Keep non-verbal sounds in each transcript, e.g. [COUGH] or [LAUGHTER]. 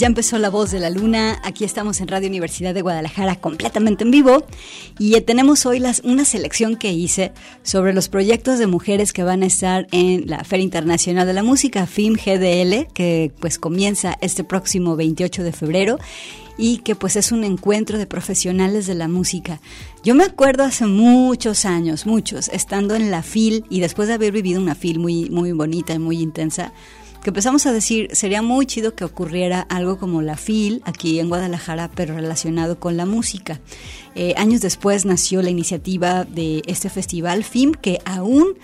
Ya empezó La Voz de la Luna. Aquí estamos en Radio Universidad de Guadalajara completamente en vivo y tenemos hoy las, una selección que hice sobre los proyectos de mujeres que van a estar en la Feria Internacional de la Música, FIM GDL, que pues comienza este próximo 28 de febrero y que pues es un encuentro de profesionales de la música. Yo me acuerdo hace muchos años, muchos, estando en la FIL y después de haber vivido una FIL muy, muy bonita y muy intensa, que empezamos a decir, sería muy chido que ocurriera algo como la FIL aquí en Guadalajara, pero relacionado con la música. Eh, años después nació la iniciativa de este festival FIM, que aún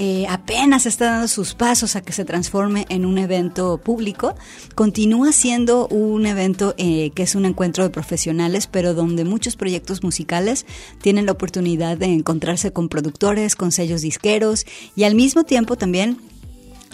eh, apenas está dando sus pasos a que se transforme en un evento público, continúa siendo un evento eh, que es un encuentro de profesionales, pero donde muchos proyectos musicales tienen la oportunidad de encontrarse con productores, con sellos disqueros y al mismo tiempo también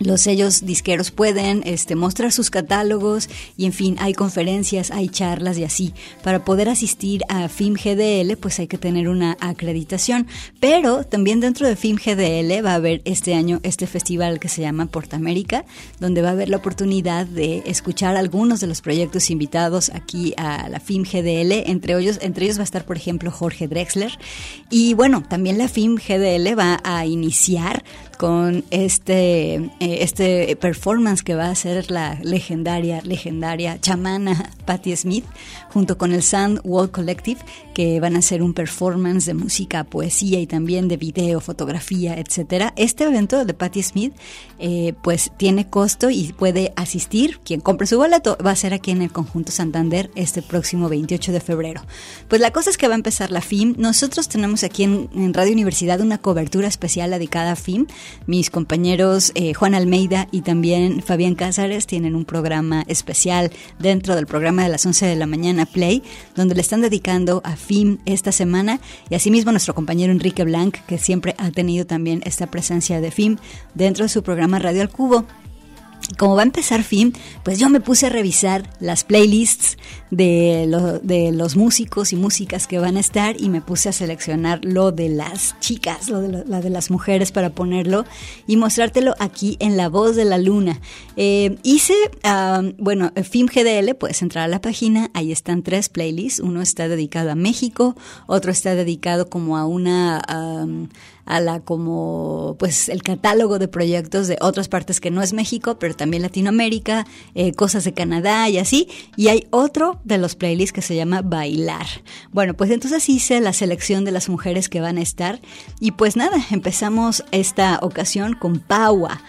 los sellos disqueros pueden este, mostrar sus catálogos y en fin, hay conferencias, hay charlas y así. Para poder asistir a FIM GDL pues hay que tener una acreditación, pero también dentro de FIM GDL va a haber este año este festival que se llama Portamérica, donde va a haber la oportunidad de escuchar algunos de los proyectos invitados aquí a la FIM GDL, entre ellos, entre ellos va a estar por ejemplo Jorge Drexler. Y bueno, también la FIM GDL va a iniciar con este, eh, este performance que va a hacer la legendaria, legendaria chamana Patti Smith, junto con el Sand Wall Collective, que van a hacer un performance de música, poesía y también de video, fotografía, etcétera. Este evento de Patti Smith, eh, pues tiene costo y puede asistir. Quien compre su boleto va a ser aquí en el Conjunto Santander este próximo 28 de febrero. Pues la cosa es que va a empezar la FIM. Nosotros tenemos aquí en, en Radio Universidad una cobertura especial dedicada a FIM mis compañeros eh, Juan Almeida y también Fabián Cázares tienen un programa especial dentro del programa de las 11 de la mañana Play, donde le están dedicando a FIM esta semana. Y asimismo nuestro compañero Enrique Blanc, que siempre ha tenido también esta presencia de FIM dentro de su programa Radio al Cubo como va a empezar fin, pues yo me puse a revisar las playlists de, de, los músicos y músicas que van a estar y me puse a seleccionar lo de las chicas, lo de, de las mujeres para ponerlo y mostrártelo aquí en La Voz de la Luna. Eh, hice, bueno, FIM GDL, puedes entrar a la página, ahí están tres playlists, uno está dedicado a México, otro está dedicado como a una a la como pues el catálogo de proyectos de otras partes que no es México, pero también Latinoamérica, eh, cosas de Canadá y así. Y hay otro de los playlists que se llama Bailar. Bueno, pues entonces hice la selección de las mujeres que van a estar y pues nada, empezamos esta ocasión con Paua.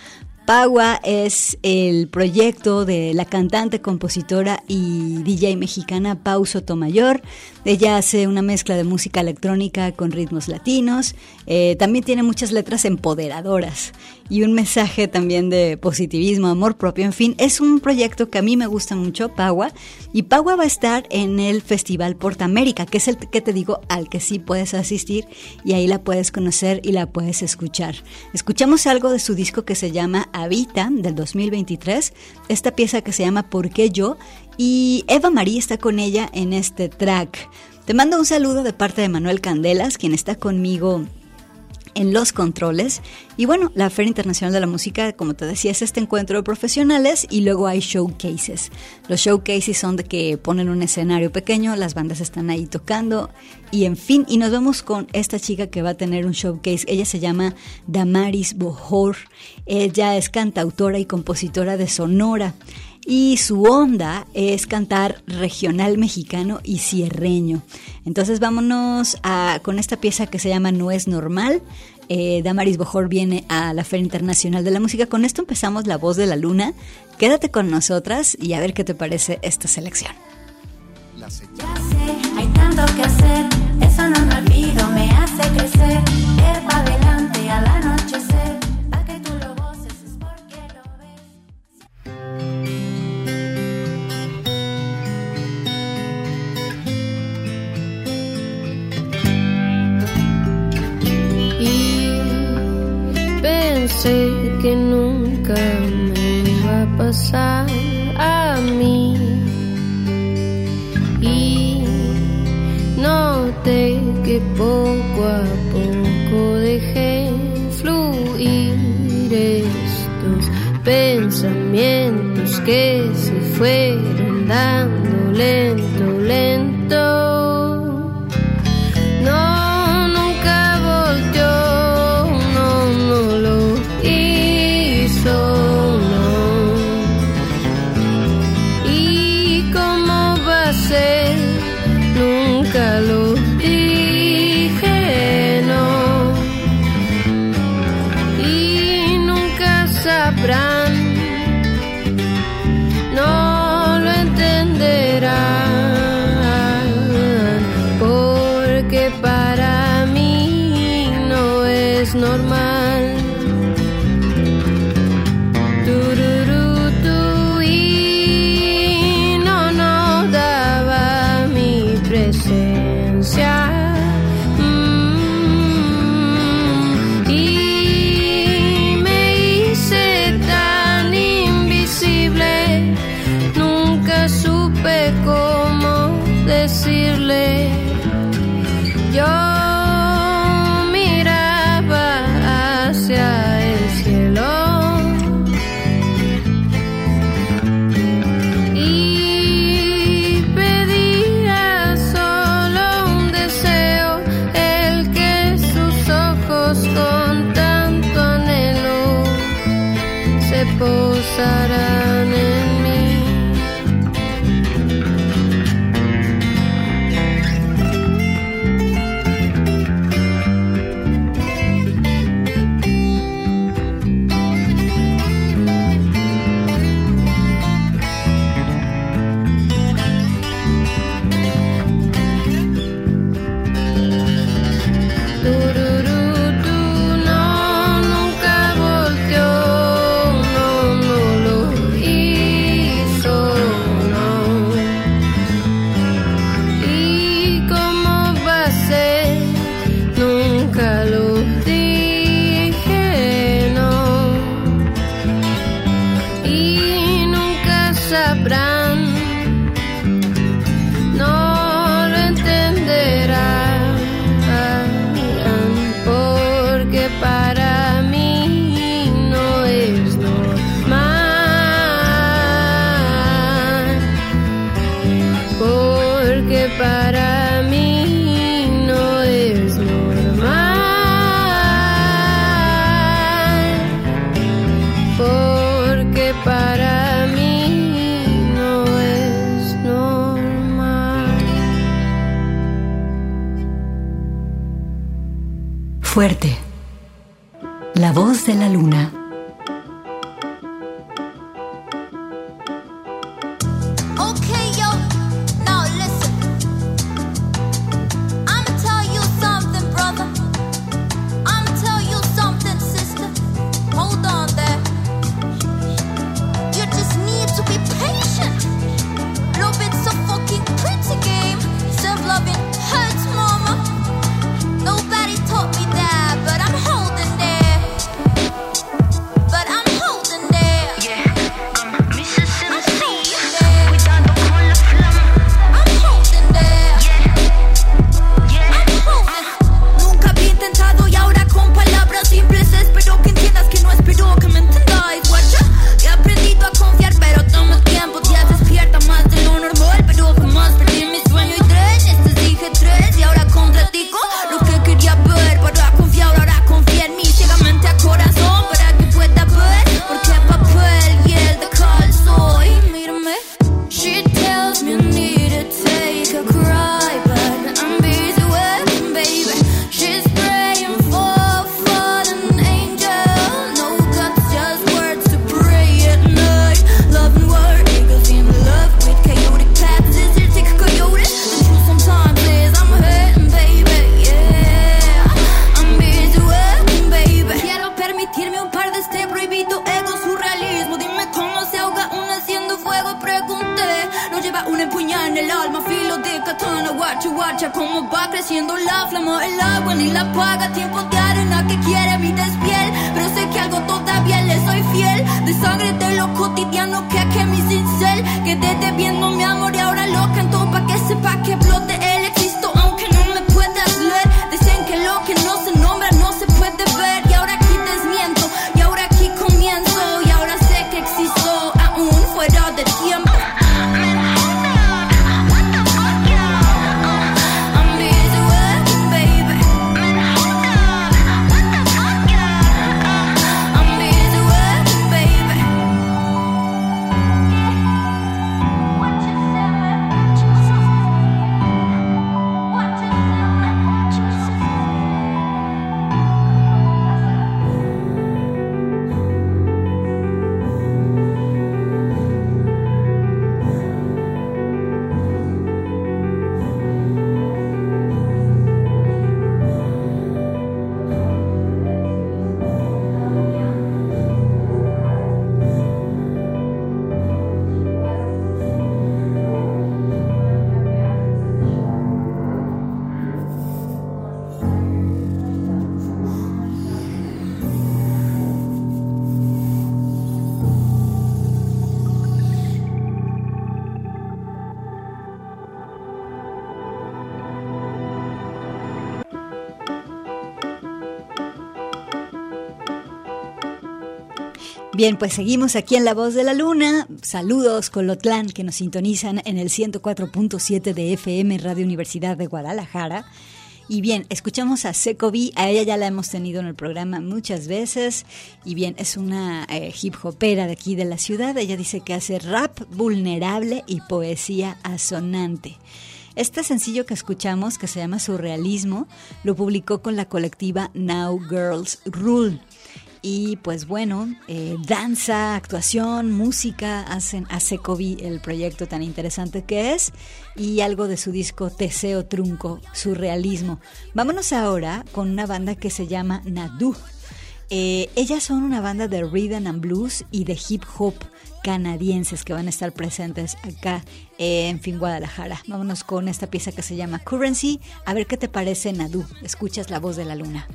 Pagua es el proyecto de la cantante, compositora y DJ mexicana Pau Sotomayor. Ella hace una mezcla de música electrónica con ritmos latinos. Eh, también tiene muchas letras empoderadoras y un mensaje también de positivismo, amor propio. En fin, es un proyecto que a mí me gusta mucho, Pagua. Y Pagua va a estar en el Festival Porta América, que es el que te digo al que sí puedes asistir y ahí la puedes conocer y la puedes escuchar. Escuchamos algo de su disco que se llama Habita del 2023, esta pieza que se llama ¿Por qué yo? Y Eva María está con ella en este track. Te mando un saludo de parte de Manuel Candelas, quien está conmigo en los controles. Y bueno, la Feria Internacional de la Música, como te decía, es este encuentro de profesionales y luego hay showcases. Los showcases son de que ponen un escenario pequeño, las bandas están ahí tocando y en fin, y nos vemos con esta chica que va a tener un showcase. Ella se llama Damaris Bohor. Ella es cantautora y compositora de Sonora y su onda es cantar regional mexicano y cierreño. Entonces vámonos a, con esta pieza que se llama No es normal. Eh, Damaris Bojor viene a la Feria Internacional de la Música. Con esto empezamos La Voz de la Luna. Quédate con nosotras y a ver qué te parece esta selección. Ya sé, hay tanto que hacer, eso no me olvido, me hace crecer, ir adelante al anochecer. Sé que nunca me va a pasar a mí. Y noté que poco a poco dejé fluir estos pensamientos que se fueron dando lento, lento. Bien, pues seguimos aquí en La Voz de la Luna. Saludos Colotlán que nos sintonizan en el 104.7 de FM Radio Universidad de Guadalajara. Y bien, escuchamos a Secovi, a ella ya la hemos tenido en el programa muchas veces. Y bien, es una eh, hip hopera de aquí de la ciudad. Ella dice que hace rap vulnerable y poesía asonante. Este sencillo que escuchamos, que se llama Surrealismo, lo publicó con la colectiva Now Girls Rule. Y pues bueno, eh, danza, actuación, música hacen a Secovi el proyecto tan interesante que es y algo de su disco Teseo Trunco, Surrealismo. Vámonos ahora con una banda que se llama Nadu. Eh, ellas son una banda de rhythm and blues y de hip hop canadienses que van a estar presentes acá en Fin Guadalajara. Vámonos con esta pieza que se llama Currency. A ver qué te parece Nadu. Escuchas la voz de la luna.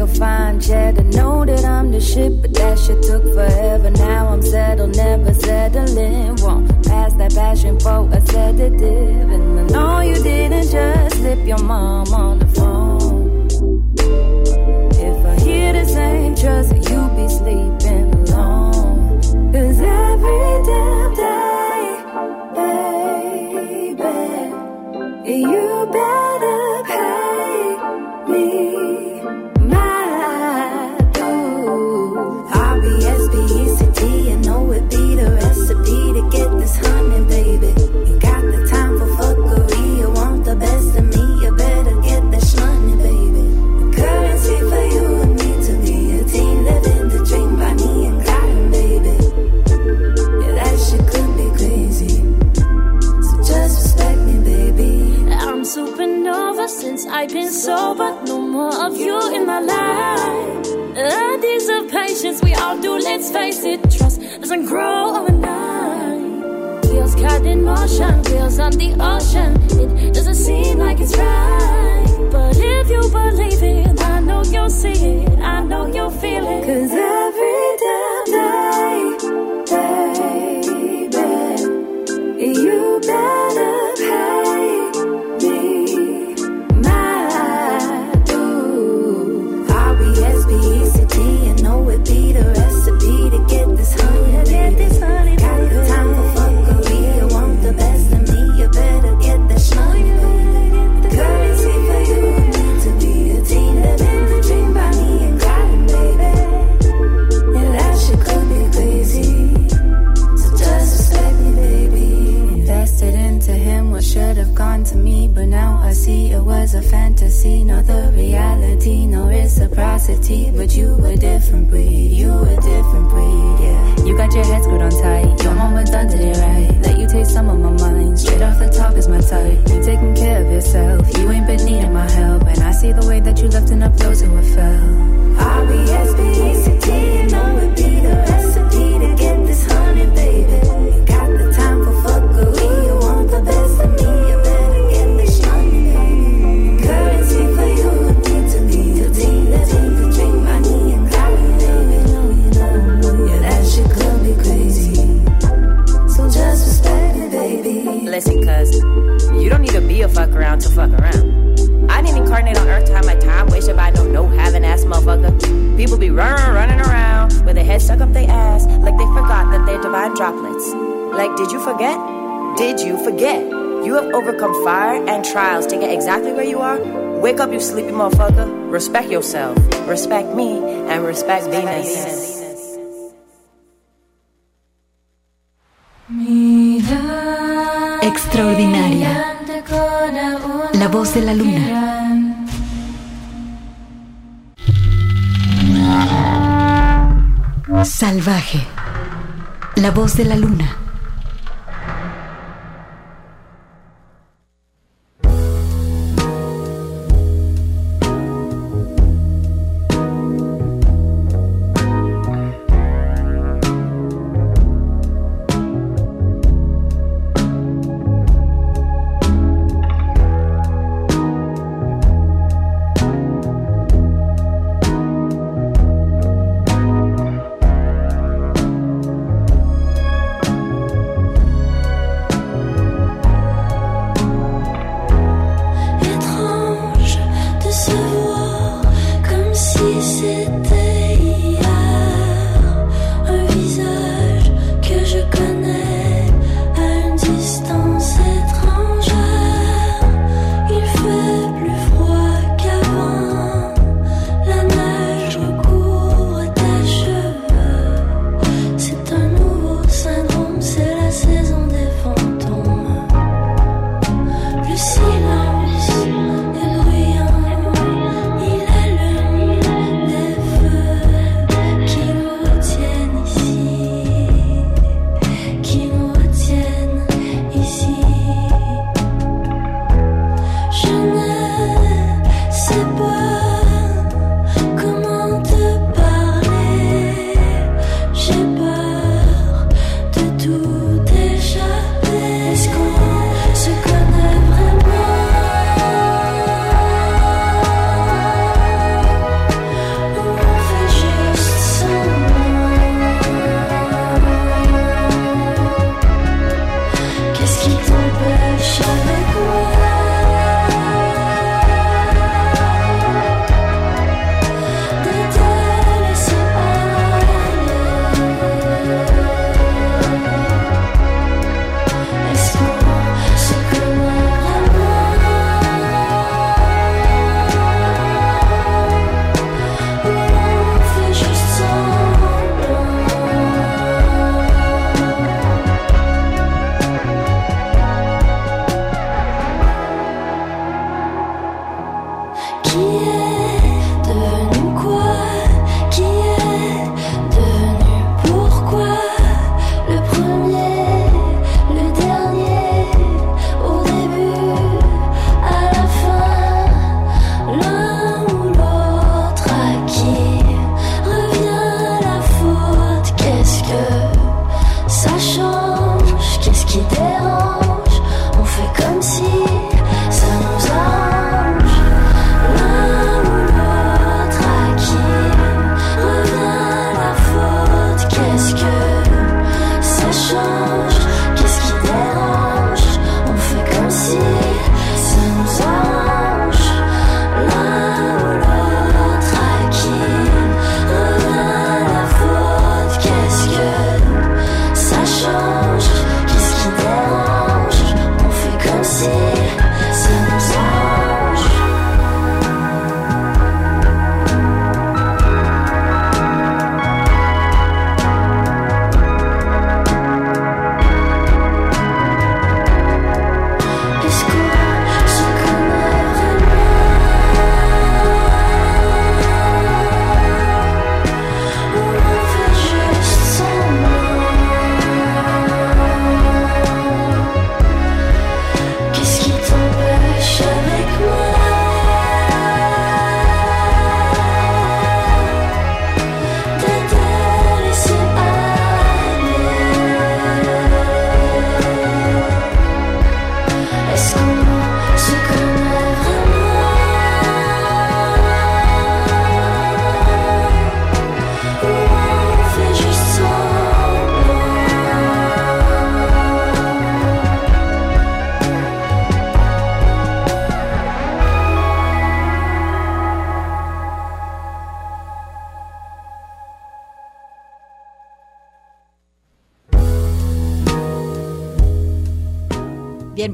A fine cheddar. Know that I'm the shit, but that shit took forever. Now I'm settled, never settling. Won't pass that passion for a sedative. And I know you didn't just slip your mom on the phone. If I hear the same trust, you be sleeping alone. Cause every damn day, baby, you better trials exactly where you are. Wake up, you sleepy motherfucker. Respect yourself, respect me, and respect Venus. Extraordinaria. La voz de la luna. Salvaje. La voz de la luna.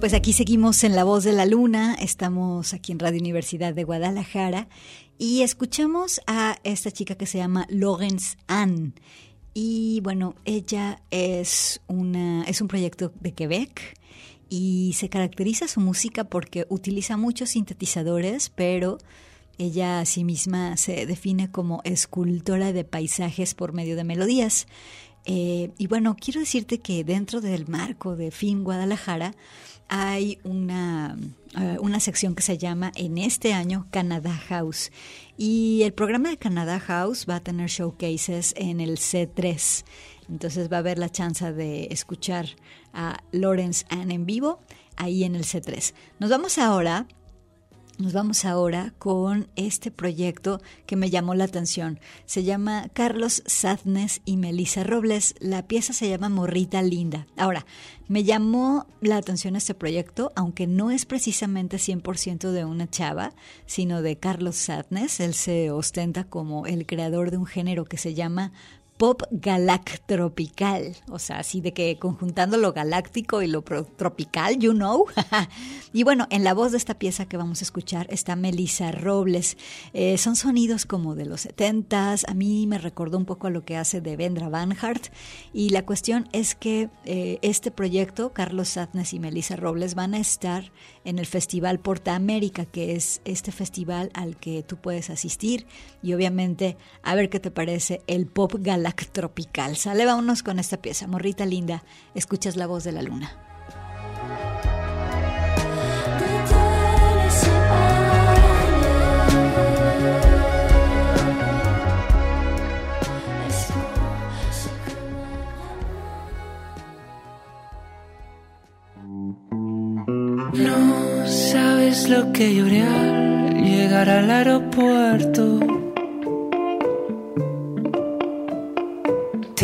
Pues aquí seguimos en La Voz de la Luna, estamos aquí en Radio Universidad de Guadalajara y escuchamos a esta chica que se llama Lawrence Ann. Y bueno, ella es, una, es un proyecto de Quebec y se caracteriza su música porque utiliza muchos sintetizadores, pero ella a sí misma se define como escultora de paisajes por medio de melodías. Eh, y bueno, quiero decirte que dentro del marco de FIM Guadalajara hay una, eh, una sección que se llama en este año Canada House. Y el programa de Canada House va a tener showcases en el C3. Entonces va a haber la chance de escuchar a Lawrence Ann en vivo ahí en el C3. Nos vamos ahora nos vamos ahora con este proyecto que me llamó la atención. Se llama Carlos Sadness y Melissa Robles. La pieza se llama Morrita Linda. Ahora, me llamó la atención este proyecto, aunque no es precisamente 100% de una chava, sino de Carlos Sadness. Él se ostenta como el creador de un género que se llama pop galactropical, o sea, así de que conjuntando lo galáctico y lo tropical, you know. [LAUGHS] y bueno, en la voz de esta pieza que vamos a escuchar está Melissa Robles. Eh, son sonidos como de los setentas, a mí me recordó un poco a lo que hace de Vendra Van Hart, y la cuestión es que eh, este proyecto, Carlos Sadness y Melissa Robles, van a estar en el Festival Porta América, que es este festival al que tú puedes asistir y obviamente a ver qué te parece el pop galactropical. Sale, vámonos con esta pieza, morrita linda, escuchas la voz de la luna. No sabes lo que lloré al llegar al aeropuerto.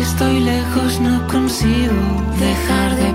estoy lejos no consigo dejar de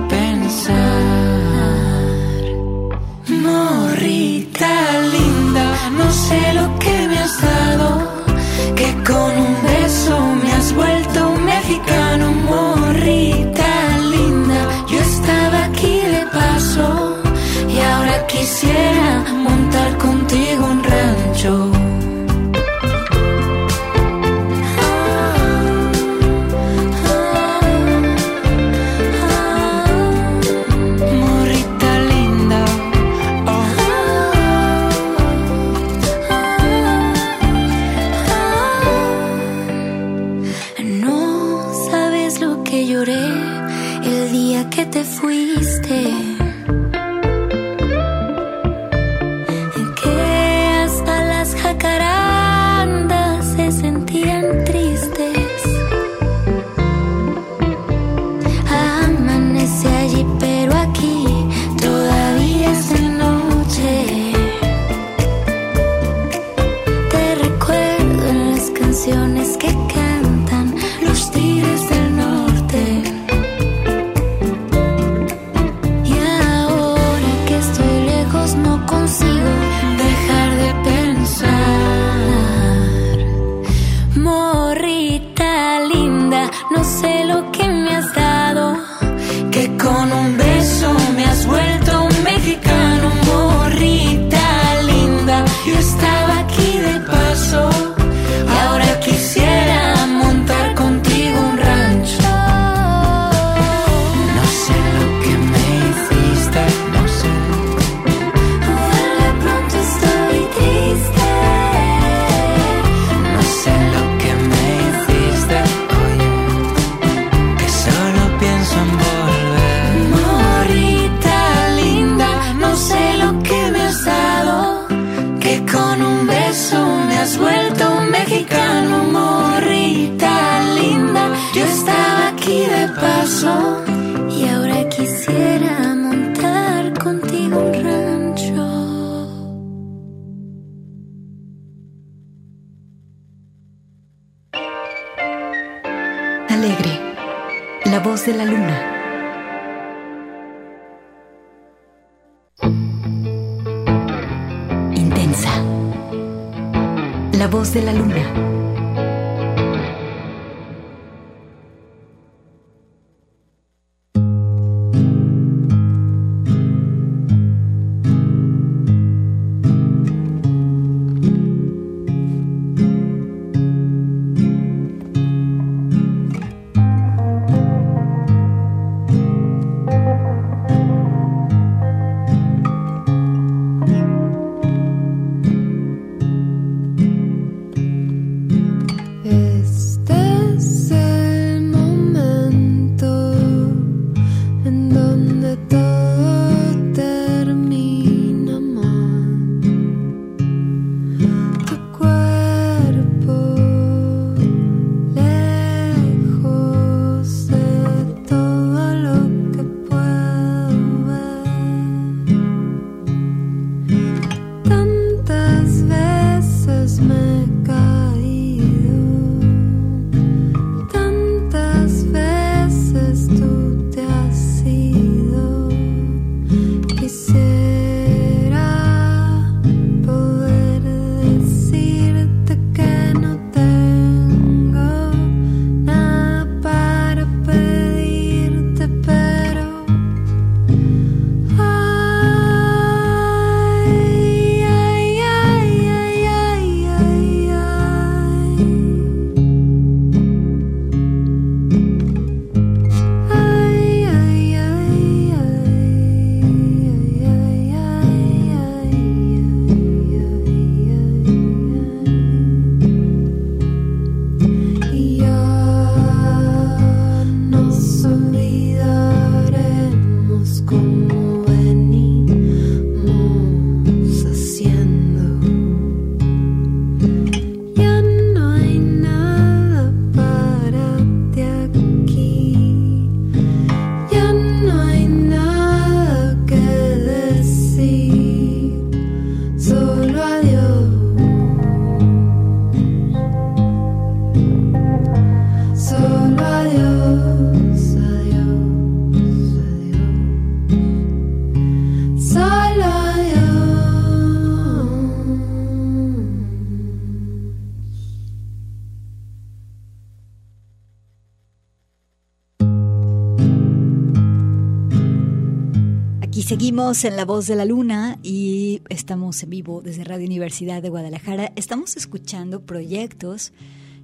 Seguimos en La Voz de la Luna y estamos en vivo desde Radio Universidad de Guadalajara. Estamos escuchando proyectos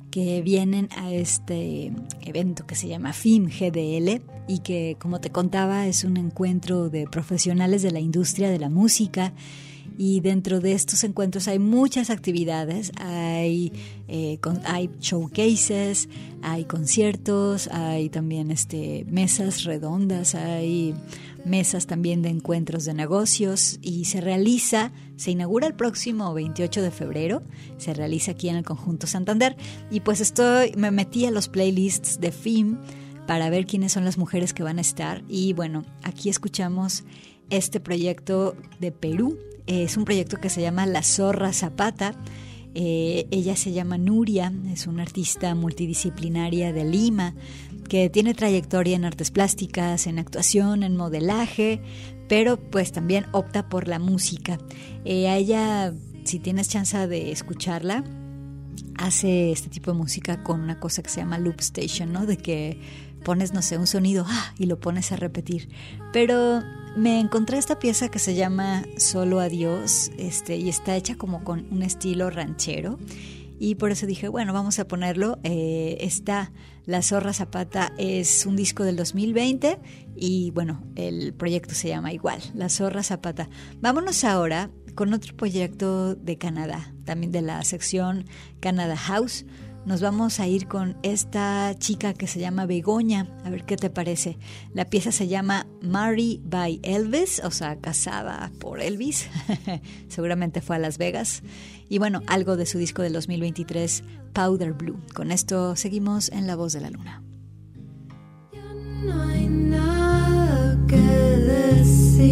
que vienen a este evento que se llama FIM GDL y que, como te contaba, es un encuentro de profesionales de la industria de la música y dentro de estos encuentros hay muchas actividades, hay, eh, hay showcases, hay conciertos, hay también este, mesas redondas, hay mesas también de encuentros de negocios y se realiza, se inaugura el próximo 28 de febrero, se realiza aquí en el Conjunto Santander. Y pues estoy, me metí a los playlists de FIM para ver quiénes son las mujeres que van a estar. Y bueno, aquí escuchamos este proyecto de Perú, es un proyecto que se llama La Zorra Zapata, eh, ella se llama Nuria, es una artista multidisciplinaria de Lima, que tiene trayectoria en artes plásticas, en actuación, en modelaje, pero pues también opta por la música. Eh, ella, si tienes chance de escucharla, hace este tipo de música con una cosa que se llama loop station, ¿no? De que pones, no sé, un sonido ¡ah! y lo pones a repetir. Pero me encontré esta pieza que se llama Solo Adiós, este, y está hecha como con un estilo ranchero y por eso dije, bueno, vamos a ponerlo. Eh, está La Zorra Zapata, es un disco del 2020 y bueno, el proyecto se llama igual, La Zorra Zapata. Vámonos ahora con otro proyecto de Canadá, también de la sección Canada House nos vamos a ir con esta chica que se llama Begoña. A ver qué te parece. La pieza se llama Marry by Elvis, o sea, casada por Elvis. [LAUGHS] Seguramente fue a Las Vegas y bueno, algo de su disco del 2023, Powder Blue. Con esto seguimos en La Voz de la Luna. No hay nada que decir,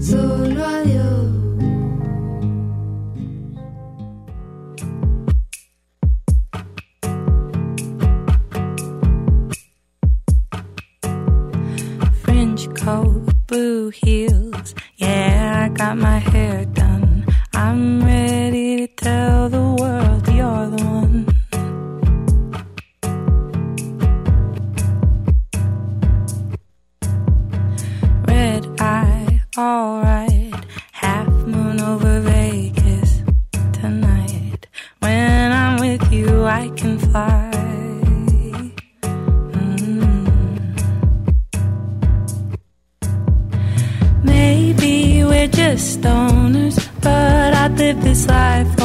solo adiós. French coat, blue heels, yeah, I got my hair done. I'm ready to tell the world you're the one. Red eye, alright. Half moon over Vegas tonight. When I'm with you, I can fly. live this life.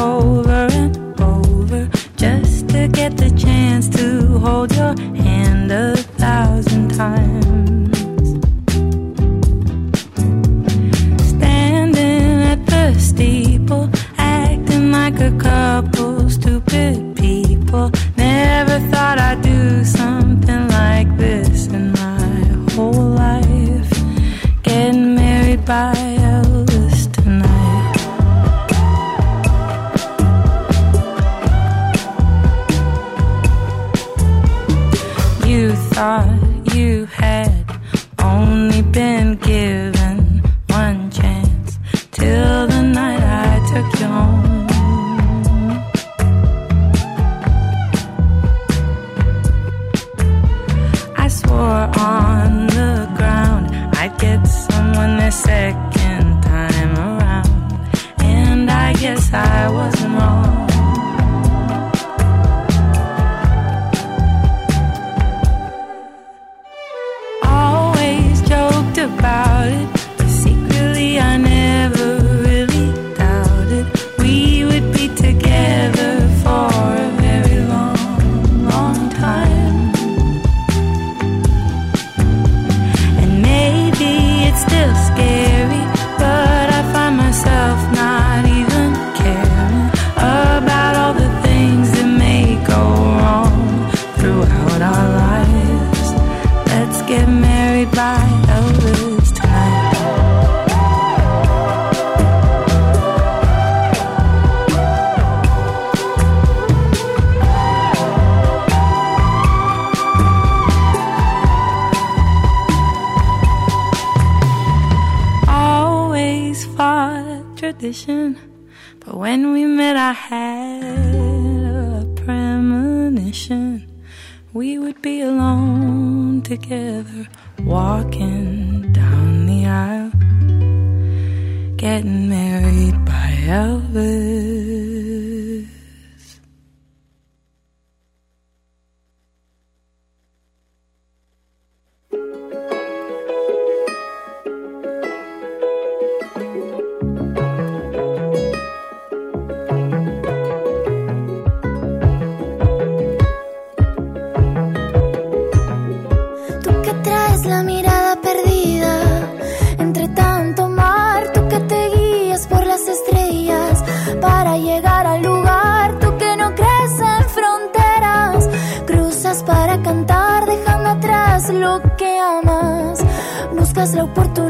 esta es la oportunidad.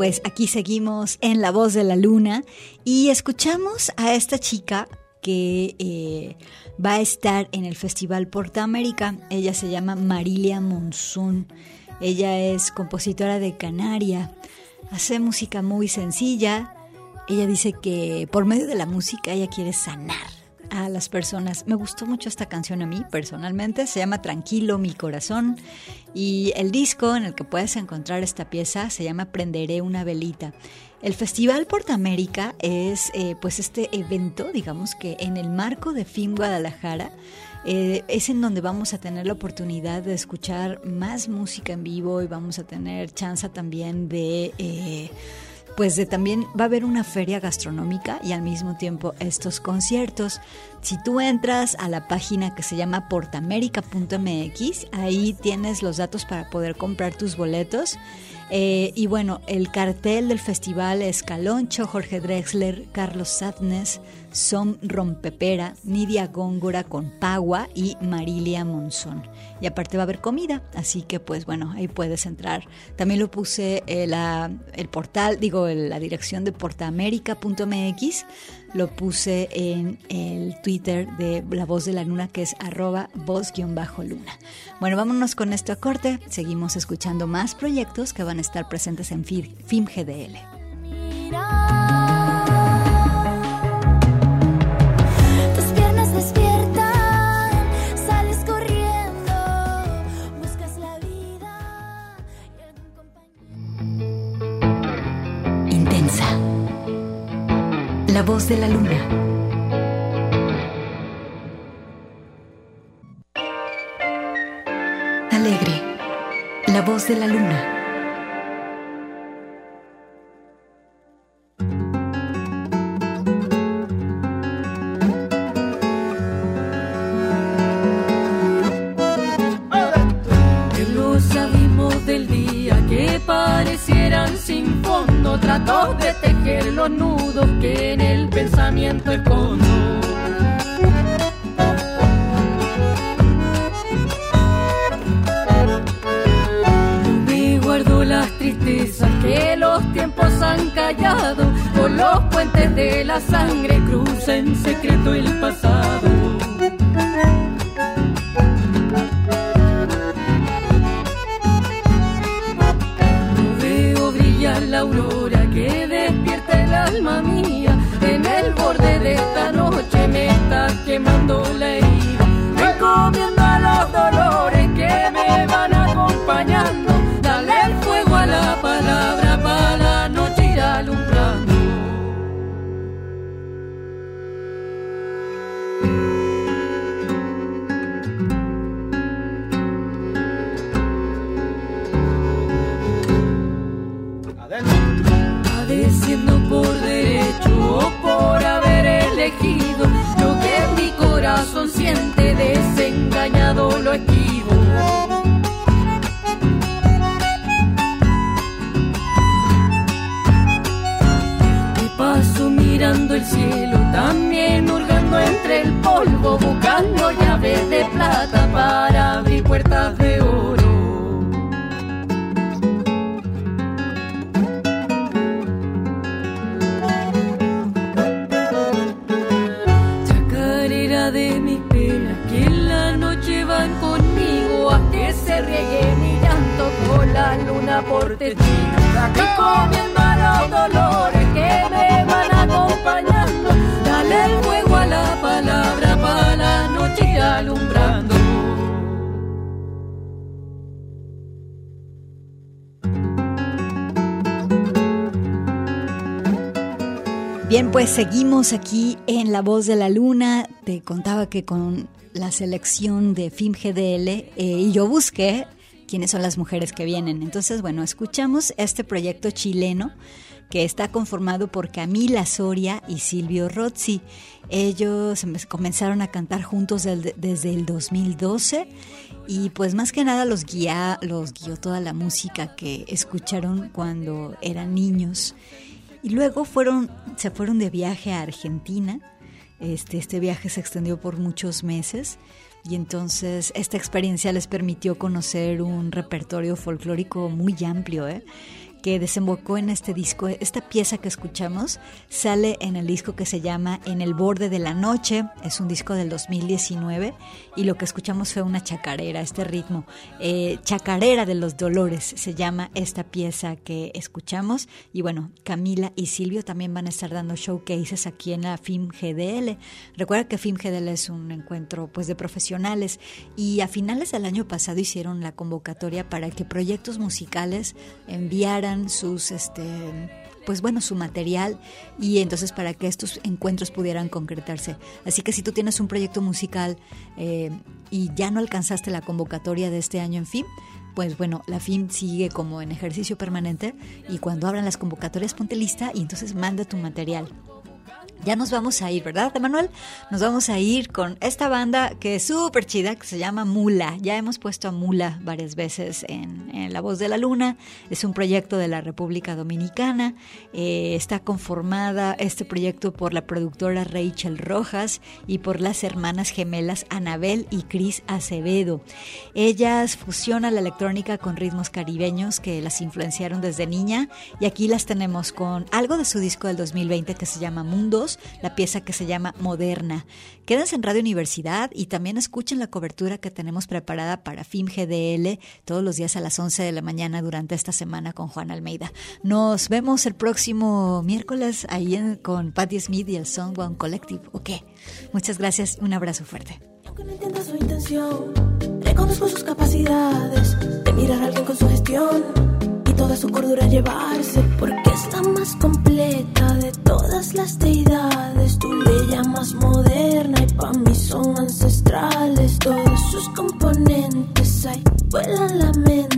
Pues aquí seguimos en La Voz de la Luna y escuchamos a esta chica que eh, va a estar en el Festival Porta América. Ella se llama Marilia Monzón. Ella es compositora de Canaria. Hace música muy sencilla. Ella dice que por medio de la música ella quiere sanar a las personas. Me gustó mucho esta canción a mí personalmente, se llama Tranquilo mi corazón y el disco en el que puedes encontrar esta pieza se llama Prenderé una velita. El Festival Portamérica es eh, pues este evento, digamos que en el marco de FIM Guadalajara, eh, es en donde vamos a tener la oportunidad de escuchar más música en vivo y vamos a tener chance también de... Eh, pues de también va a haber una feria gastronómica y al mismo tiempo estos conciertos. Si tú entras a la página que se llama portamérica.mx, ahí tienes los datos para poder comprar tus boletos. Eh, y bueno, el cartel del festival es Caloncho, Jorge Drexler, Carlos Sadnes, Som Rompepera, Nidia Góngora con Pagua y Marilia Monzón. Y aparte va a haber comida, así que pues bueno, ahí puedes entrar. También lo puse eh, la, el portal, digo, la dirección de portaamerica.mx, lo puse en el Twitter de La Voz de la Luna, que es arroba voz-luna. Bueno, vámonos con esto a corte. Seguimos escuchando más proyectos que van a estar presentes en FIM La voz de la luna. Alegre. La voz de la luna. Que los abismos del día que parecieran sin fondo Trató de tejer los nudos que en el pensamiento escondo. Las tristezas que los tiempos han callado. Por los puentes de la sangre cruza en secreto el pasado de el cielo, también hurgando entre el polvo, buscando llaves de plata para abrir puertas de oro. Chacarera de mis penas que en la noche van conmigo a que se riegue mi llanto con la luna por testigo. Estoy comiendo los dolores alumbrando. Bien, pues seguimos aquí en La Voz de la Luna. Te contaba que con la selección de FIM GDL eh, y yo busqué quiénes son las mujeres que vienen. Entonces, bueno, escuchamos este proyecto chileno que está conformado por Camila Soria y Silvio Rozzi. Ellos em- comenzaron a cantar juntos desde el 2012 y pues más que nada los guió toda la música que escucharon cuando eran niños. Y luego fueron, se fueron de viaje a Argentina. Este, este viaje se extendió por muchos meses y entonces esta experiencia les permitió conocer un repertorio folclórico muy amplio. ¿eh? Que desembocó en este disco. Esta pieza que escuchamos sale en el disco que se llama En el borde de la noche, es un disco del 2019 y lo que escuchamos fue una chacarera, este ritmo. Eh, chacarera de los dolores se llama esta pieza que escuchamos y bueno, Camila y Silvio también van a estar dando showcases aquí en la FIM GDL. Recuerda que FIM GDL es un encuentro pues de profesionales y a finales del año pasado hicieron la convocatoria para que proyectos musicales enviaran sus este pues bueno, su material y entonces para que estos encuentros pudieran concretarse. Así que si tú tienes un proyecto musical eh, y ya no alcanzaste la convocatoria de este año en FIM, pues bueno, la FIM sigue como en ejercicio permanente y cuando abran las convocatorias ponte lista y entonces manda tu material. Ya nos vamos a ir, ¿verdad, Emanuel? Nos vamos a ir con esta banda que es súper chida, que se llama Mula. Ya hemos puesto a Mula varias veces en, en La Voz de la Luna. Es un proyecto de la República Dominicana. Eh, está conformada este proyecto por la productora Rachel Rojas y por las hermanas gemelas Anabel y Cris Acevedo. Ellas fusionan la electrónica con ritmos caribeños que las influenciaron desde niña y aquí las tenemos con algo de su disco del 2020 que se llama Mundos, la pieza que se llama Moderna. Quédense en Radio Universidad y también escuchen la cobertura que tenemos preparada para FIM GDL todos los días a las 11 de la mañana durante esta semana con Juan Almeida. Nos vemos el próximo miércoles ahí con Patti Smith y el Soundbound Collective. Ok, muchas gracias, un abrazo fuerte. Aunque no entienda su intención, reconozco sus capacidades de mirar alguien con su gestión y toda su cordura llevarse, porque es la más completa las deidades. Tú le llamas moderna y pa' mí son ancestrales. Todos sus componentes hay, vuelan la mente